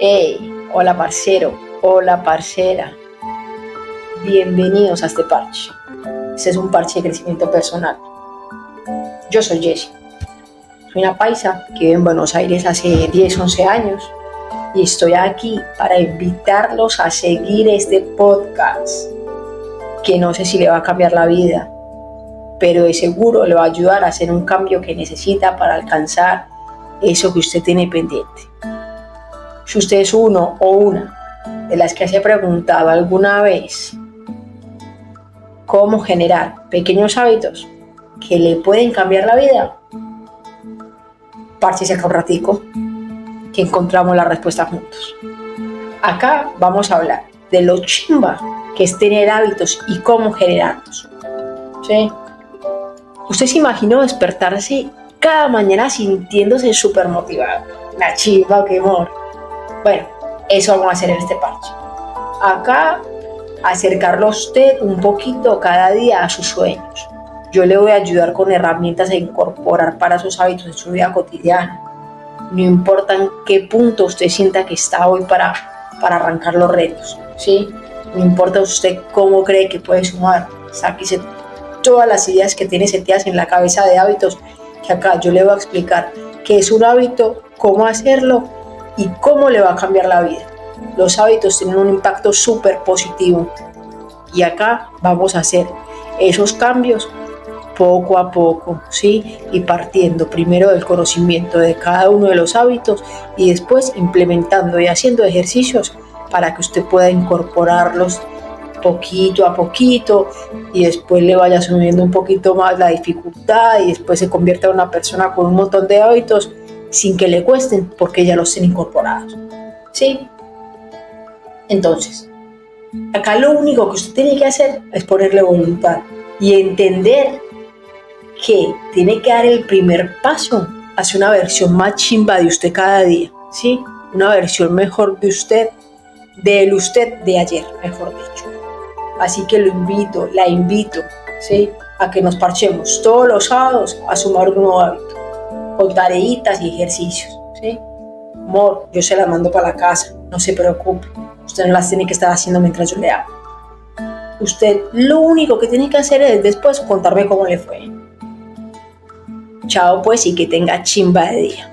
Hey, hola parcero, hola parcera. Bienvenidos a este parche. Este es un parche de crecimiento personal. Yo soy Jessie. Soy una paisa que vive en Buenos Aires hace 10, 11 años y estoy aquí para invitarlos a seguir este podcast que no sé si le va a cambiar la vida, pero de seguro le va a ayudar a hacer un cambio que necesita para alcanzar eso que usted tiene pendiente. Si usted es uno o una de las que se ha preguntado alguna vez cómo generar pequeños hábitos que le pueden cambiar la vida, párchese acá un ratico que encontramos la respuesta juntos. Acá vamos a hablar de lo chimba que es tener hábitos y cómo generarlos. ¿Sí? Usted se imaginó despertarse cada mañana sintiéndose súper motivado. La chimba, qué amor. Bueno, eso vamos a hacer en este parche. Acá, acercarlo a usted un poquito cada día a sus sueños. Yo le voy a ayudar con herramientas a incorporar para sus hábitos en su vida cotidiana. No importa en qué punto usted sienta que está hoy para, para arrancar los retos, ¿sí? No importa usted cómo cree que puede sumar. Sáquese todas las ideas que tiene setidas en la cabeza de hábitos que acá yo le voy a explicar qué es un hábito, cómo hacerlo y cómo le va a cambiar la vida. Los hábitos tienen un impacto súper positivo y acá vamos a hacer esos cambios poco a poco, ¿sí? Y partiendo primero del conocimiento de cada uno de los hábitos y después implementando y haciendo ejercicios para que usted pueda incorporarlos poquito a poquito y después le vaya subiendo un poquito más la dificultad y después se convierta en una persona con un montón de hábitos sin que le cuesten porque ya los tiene incorporados. ¿Sí? Entonces, acá lo único que usted tiene que hacer es ponerle voluntad y entender que tiene que dar el primer paso hacia una versión más chimba de usted cada día, ¿sí? Una versión mejor de usted, del usted de ayer, mejor dicho. Así que lo invito, la invito, ¿sí? A que nos parchemos todos los sábados a sumar un nuevo hábito con tareitas y ejercicios. ¿sí? Amor, yo se las mando para la casa, no se preocupe. Usted no las tiene que estar haciendo mientras yo le hago. Usted lo único que tiene que hacer es después contarme cómo le fue. Chao pues y que tenga chimba de día.